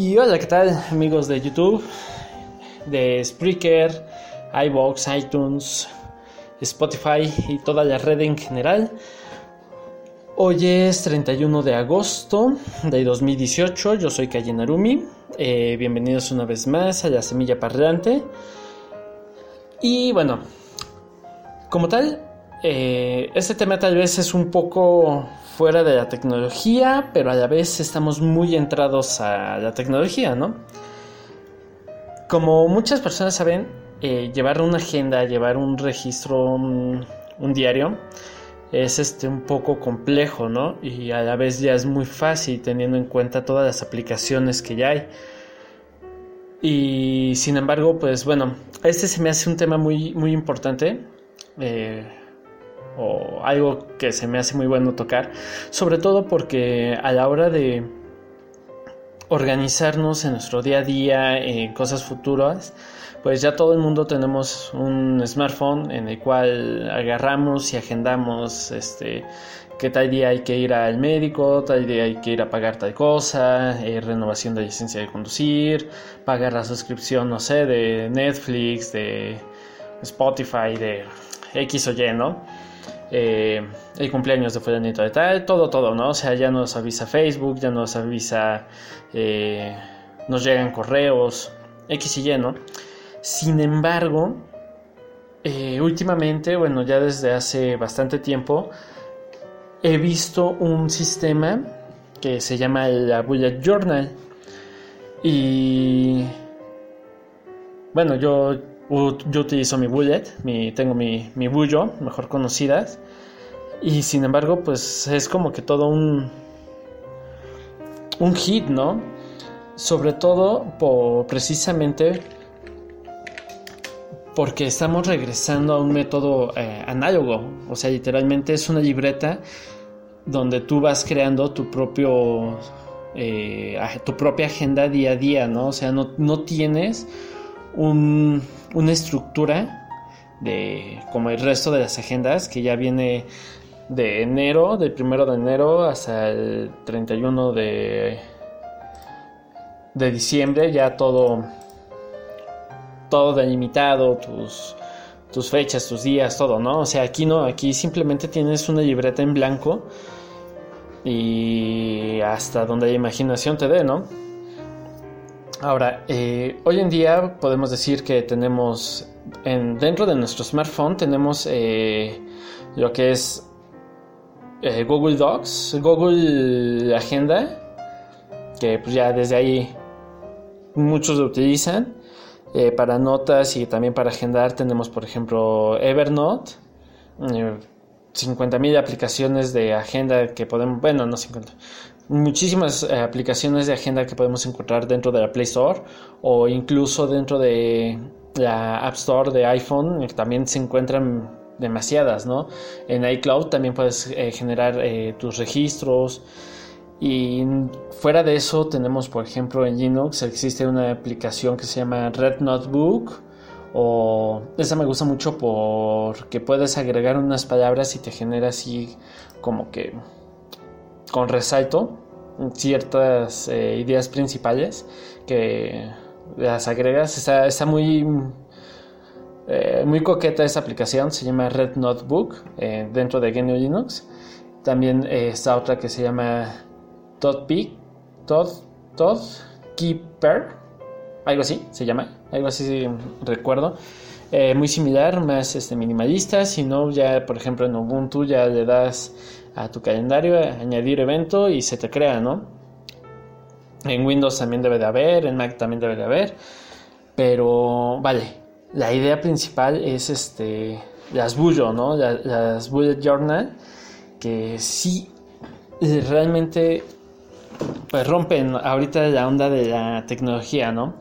Y hola, ¿qué tal amigos de YouTube, de Spreaker, iBox, iTunes, Spotify y toda la red en general? Hoy es 31 de agosto de 2018, yo soy Kaye Narumi, eh, bienvenidos una vez más a la Semilla Parlante. Y bueno, como tal, eh, este tema tal vez es un poco fuera de la tecnología, pero a la vez estamos muy entrados a la tecnología, ¿no? Como muchas personas saben, eh, llevar una agenda, llevar un registro, un, diario, es este un poco complejo, ¿no? Y a la vez ya es muy fácil teniendo en cuenta todas las aplicaciones que ya hay. Y sin embargo, pues bueno, este se me hace un tema muy, muy importante. Eh, o algo que se me hace muy bueno tocar, sobre todo porque a la hora de organizarnos en nuestro día a día, en cosas futuras, pues ya todo el mundo tenemos un smartphone en el cual agarramos y agendamos este que tal día hay que ir al médico, tal día hay que ir a pagar tal cosa, eh, renovación de licencia de conducir, pagar la suscripción, no sé, de Netflix, de Spotify, de X o Y, ¿no? eh, el cumpleaños de fulanito de tal, todo, todo, ¿no? O sea, ya nos avisa Facebook, ya nos avisa, eh, nos llegan correos, X y Y, ¿no? Sin embargo, eh, últimamente, bueno, ya desde hace bastante tiempo, he visto un sistema que se llama la Bullet Journal. Y bueno, yo yo utilizo mi bullet, mi, tengo mi, mi bullo, mejor conocidas. Y sin embargo, pues es como que todo un, un hit, ¿no? Sobre todo por precisamente porque estamos regresando a un método eh, análogo. O sea, literalmente es una libreta donde tú vas creando tu propio eh, tu propia agenda día a día, ¿no? O sea, no, no tienes un, una estructura de como el resto de las agendas que ya viene de enero, del primero de enero hasta el 31 de, de diciembre, ya todo, todo delimitado, tus, tus fechas, tus días, todo, ¿no? O sea, aquí no, aquí simplemente tienes una libreta en blanco y hasta donde la imaginación te dé, ¿no? Ahora, eh, hoy en día podemos decir que tenemos en, dentro de nuestro smartphone tenemos eh, lo que es eh, Google Docs, Google Agenda, que pues ya desde ahí muchos lo utilizan. para notas y también para agendar tenemos por ejemplo Evernote, 50.000 aplicaciones de agenda que podemos, bueno, no 50, muchísimas eh, aplicaciones de agenda que podemos encontrar dentro de la Play Store o incluso dentro de la App Store de iPhone, también se encuentran demasiadas, ¿no? En iCloud también puedes eh, generar eh, tus registros. Y fuera de eso tenemos, por ejemplo, en Linux existe una aplicación que se llama Red Notebook. O esa me gusta mucho porque puedes agregar unas palabras y te genera así como que con resalto ciertas eh, ideas principales que las agregas. Está, muy, eh, muy coqueta esa aplicación, se llama Red Notebook eh, dentro de GNU Linux. También está otra que se llama Todd, Todd, Keeper, algo así se llama, algo así recuerdo. Muy similar, más este, minimalista. Si no, ya por ejemplo en Ubuntu ya le das a tu calendario, añadir evento y se te crea, ¿no? En Windows también debe de haber, en Mac también debe de haber, pero vale, la idea principal es este las Bullo, ¿no? Las, Bullet Journal, que sí realmente pues rompen ahorita la onda de la tecnología, ¿no?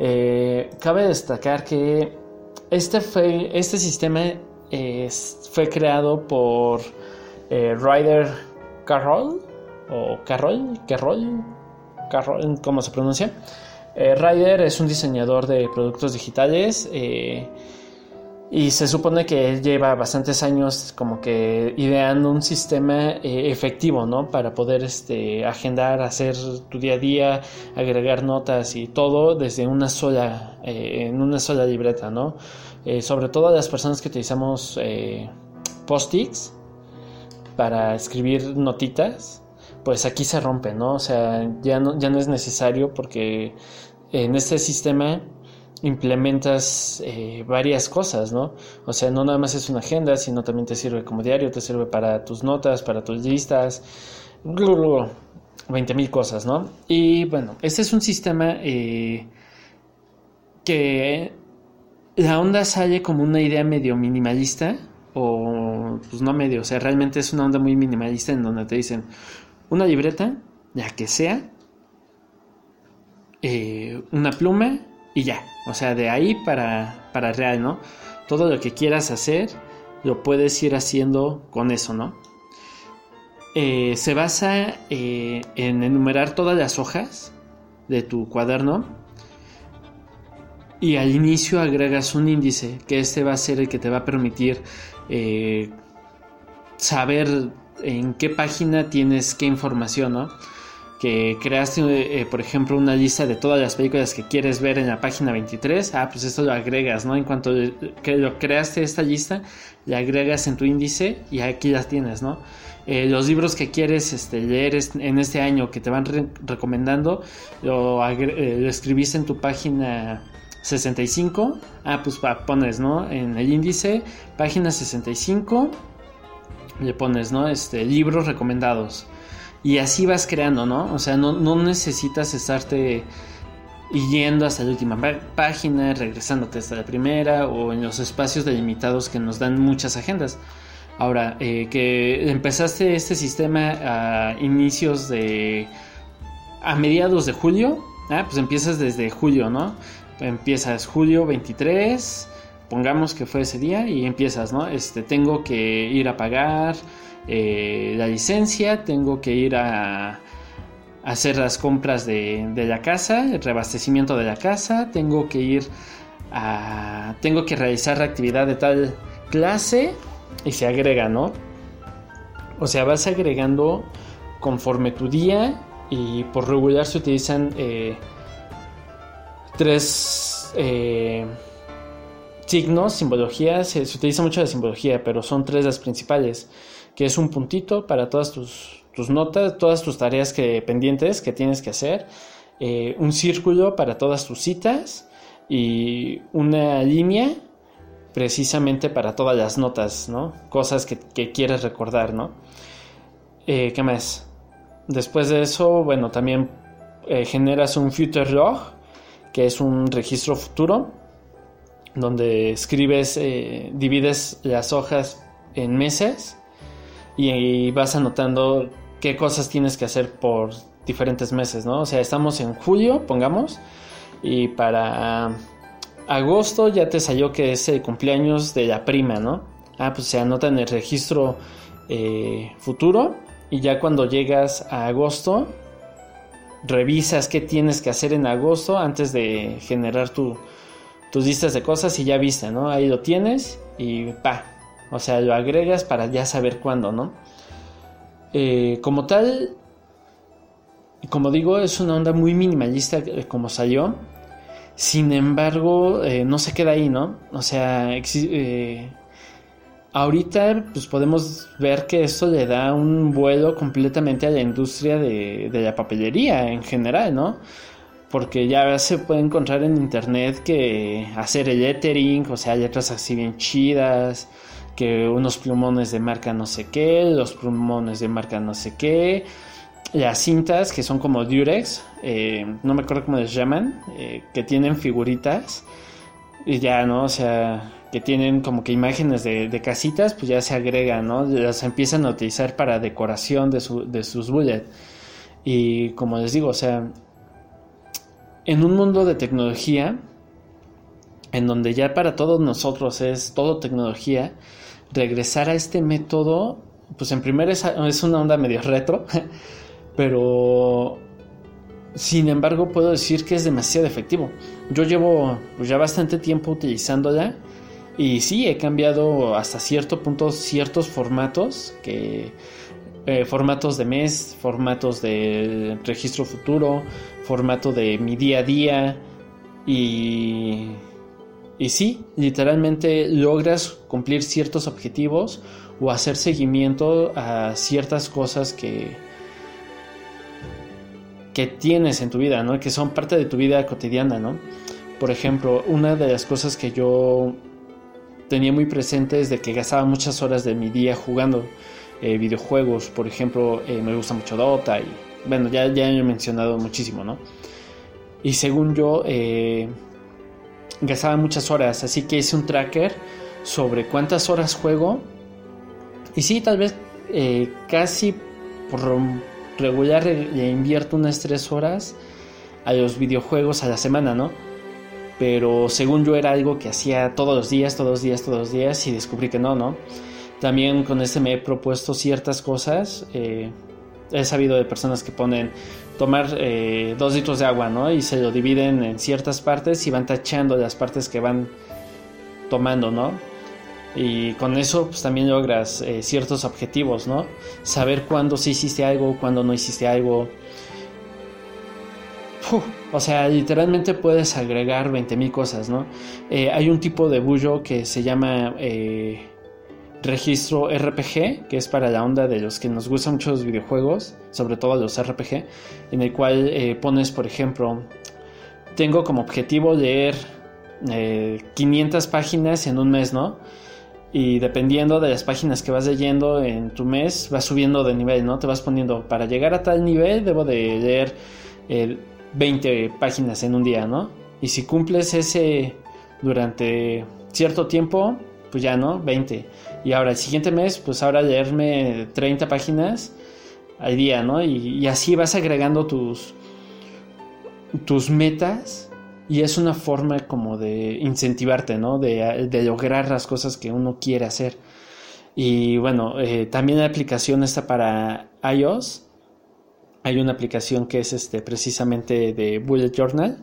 Eh, cabe destacar que este, fue, este sistema fue creado por eh, Ryder Carroll o Carroll, Carroll, Carroll, ¿cómo se pronuncia? Eh, Ryder es un diseñador de productos digitales eh, Y se supone que él lleva bastantes años como que ideando un sistema eh, efectivo, ¿no? Para poder este, agendar, hacer tu día a día, agregar notas y todo desde una sola, eh, en una sola libreta, ¿no? Eh, sobre todo las personas que utilizamos post-its para escribir notitas, pues aquí se rompe, ¿no? O sea, ya no, ya no es necesario porque en este sistema implementas eh, varias cosas, ¿no? O sea, no nada más es una agenda, sino también te sirve como diario, te sirve para tus notas, para tus listas, 20 mil cosas, ¿no? Y bueno, este es un sistema eh, que la onda sale como una idea medio minimalista, o pues no medio, o sea, realmente es una onda muy minimalista en donde te dicen una libreta, ya que sea, eh, una pluma y ya. O sea, de ahí para, para real, ¿no? Todo lo que quieras hacer lo puedes ir haciendo con eso, ¿no? Eh, se basa eh, en enumerar todas las hojas de tu cuaderno y al inicio agregas un índice que este va a ser el que te va a permitir eh, saber en qué página tienes qué información, ¿no? Que creaste, eh, por ejemplo, una lista de todas las películas que quieres ver en la página 23, ah, pues esto lo agregas, ¿no? En cuanto que lo creaste esta lista, le agregas en tu índice y aquí las tienes, ¿no? Eh, los libros que quieres este, leer en este año que te van recomendando, lo, eh, lo, escribiste en tu página 65, ah, pues pones, ¿no? En el índice, página 65, le pones, ¿no? Este, libros recomendados. Y así vas creando, ¿no? O sea, no, necesitas estarte yendo hasta la última página, regresándote hasta la primera o en los espacios delimitados que nos dan muchas agendas. Ahora, eh, que empezaste este sistema a inicios de... a mediados de julio, ah, pues empiezas desde julio, ¿no? Empiezas julio 23, pongamos que fue ese día y empiezas, ¿no? Este, tengo que ir a pagar eh, la licencia, tengo que ir a, hacer las compras de, la casa, el reabastecimiento de la casa, tengo que ir a... tengo que realizar la actividad de tal clase y se agrega, ¿no? O sea, vas agregando conforme tu día y por regular se utilizan eh, tres eh, signos, simbologías, se, utiliza mucho la simbología, pero son tres las principales que es un puntito para todas tus, notas, todas tus tareas que, pendientes que tienes que hacer, eh, un círculo para todas tus citas y una línea precisamente para todas las notas, ¿no? Cosas que, quieres recordar, ¿no? Eh, ¿Qué más? Después de eso, bueno, también eh, generas un future log, que es un registro futuro, donde escribes, divides las hojas en meses y vas anotando qué cosas tienes que hacer por diferentes meses, ¿no? O sea, estamos en julio, pongamos, y para agosto ya te salió que es el cumpleaños de la prima, ¿no? Ah, pues se anota en el registro eh, futuro y ya cuando llegas a agosto, revisas qué tienes que hacer en agosto antes de generar tu, tus listas de cosas y ya viste, ¿no? Ahí lo tienes y pa, o sea, lo agregas para ya saber cuándo, ¿no? Eh, como tal, como digo, es una onda muy minimalista como salió. Sin embargo, eh, no se queda ahí, ¿no? O sea, eh, ahorita pues podemos ver que esto le da un vuelo completamente a la industria de, de la papelería en general, ¿no? porque ya se puede encontrar en internet que hacer el lettering, o sea, letras así bien chidas, que unos plumones de marca no sé qué, los plumones de marca no sé qué, las cintas que son como Durex, eh, no me acuerdo cómo les llaman, eh, que tienen figuritas y ya, ¿no? O sea, que tienen como que imágenes de, casitas, pues ya se agregan, ¿no? Las empiezan a utilizar para decoración de, de sus bullets. Y como les digo, o sea, en un mundo de tecnología, en donde ya para todos nosotros es todo tecnología, regresar a este método, pues en primer es, es una onda medio retro, pero sin embargo puedo decir que es demasiado efectivo. Yo llevo pues, ya bastante tiempo utilizándola Y sí, he cambiado hasta cierto punto ciertos formatos que eh, formatos de mes, formatos de registro futuro, formato de mi día a día y, y sí, literalmente logras cumplir ciertos objetivos o hacer seguimiento a ciertas cosas que, que tienes en tu vida, ¿no? Que son parte de tu vida cotidiana, ¿no? Por ejemplo, una de las cosas que yo tenía muy presente es de que gastaba muchas horas de mi día jugando. Eh, videojuegos, por ejemplo, eh, me gusta mucho Dota y bueno, ya, ya he mencionado muchísimo, ¿no? Y según yo, eh, gastaba muchas horas, así que hice un tracker sobre cuántas horas juego. Y sí, tal vez casi por regular invierto unas 3 horas a los videojuegos a la semana, ¿no? Pero según yo era algo que hacía todos los días, todos los días, todos los días y descubrí que no, ¿no? También con este me he propuesto ciertas cosas. Eh, he sabido de personas que ponen tomar eh, dos litros de agua, ¿no? Y se lo dividen en ciertas partes y van tachando las partes que van tomando, ¿no? Y con eso pues también logras eh, ciertos objetivos, ¿no? Saber cuándo sí hiciste algo, cuándo no hiciste algo. o sea, literalmente puedes agregar 20.000 cosas, ¿no? hay un tipo de bullo que se llama registro RPG, que es para la onda de los que nos gustan mucho los videojuegos, sobre todo los RPG, en el cual eh, pones, por ejemplo, tengo como objetivo leer 500 eh, páginas en un mes, ¿no? Y dependiendo de las páginas que vas leyendo en tu mes, vas subiendo de nivel, ¿no? Te vas poniendo, para llegar a tal nivel debo de leer 20 eh, páginas en un día, ¿no? Y si cumples ese durante cierto tiempo, pues ya, ¿no? 20. Y ahora el siguiente mes, pues ahora leerme 30 páginas al día, ¿no? Y, así vas agregando tus, tus metas y es una forma como de incentivarte, ¿no? De, lograr las cosas que uno quiere hacer. Y bueno, eh, también la aplicación está para iOS. Hay una aplicación que es este, precisamente de Bullet Journal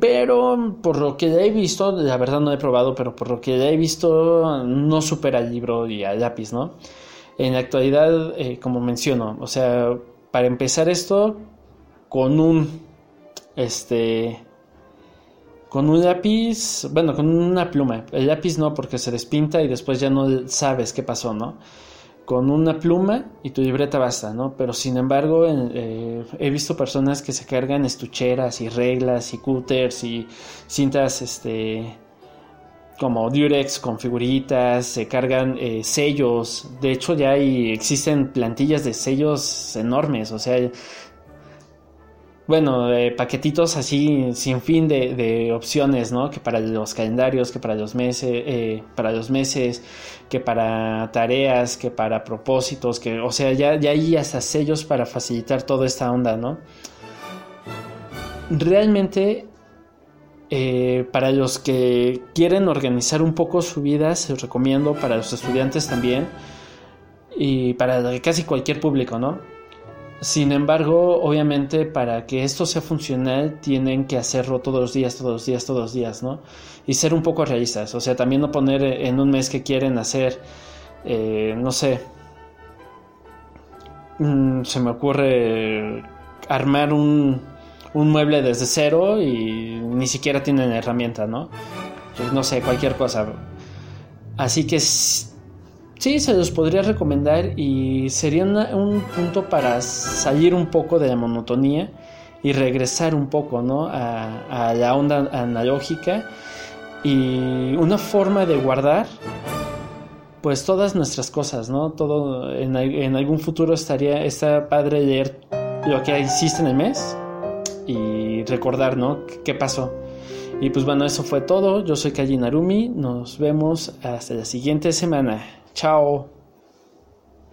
pero por lo que ya he visto, la verdad no he probado, pero por lo que ya he visto, no supera el libro y al lápiz, ¿no? En la actualidad, eh, como menciono, o sea, para empezar esto, con un, este, con un lápiz, bueno, con una pluma. El lápiz no, porque se despinta y después ya no sabes qué pasó, ¿no? Con una pluma y tu libreta basta, ¿no? Pero sin embargo, eh, he visto personas que se cargan estucheras y reglas y cúters y cintas, este, como Durex con figuritas, se cargan eh, sellos. De hecho, ya hay, existen plantillas de sellos enormes, o sea, bueno, paquetitos así sin fin de, opciones, ¿no? Que para los calendarios, que para los meses, eh, para los meses, que para tareas, que para propósitos, que, o sea, ya, ya hay hasta sellos para facilitar toda esta onda, ¿no? Realmente, eh, para los que quieren organizar un poco su vida, se los recomiendo para los estudiantes también y para casi cualquier público, ¿no? Sin embargo, obviamente para que esto sea funcional tienen que hacerlo todos los días, todos los días, todos los días, ¿no? Y ser un poco realistas, o sea, también no poner en un mes que quieren hacer, eh, no sé, mm, se me ocurre armar un, un mueble desde cero y ni siquiera tienen herramienta, ¿no? Pues no sé, cualquier cosa. Así que Sí, se los podría recomendar y sería un punto para salir un poco de la monotonía y regresar un poco ¿no? a, la onda analógica y una forma de guardar pues todas nuestras cosas, ¿no? Todo en, algún futuro estaría padre leer lo que hiciste en el mes y recordar, ¿no? ¿Qué pasó? Y pues bueno, eso fue todo. Yo soy Kaji Narumi. Nos vemos hasta la siguiente semana. Ciao.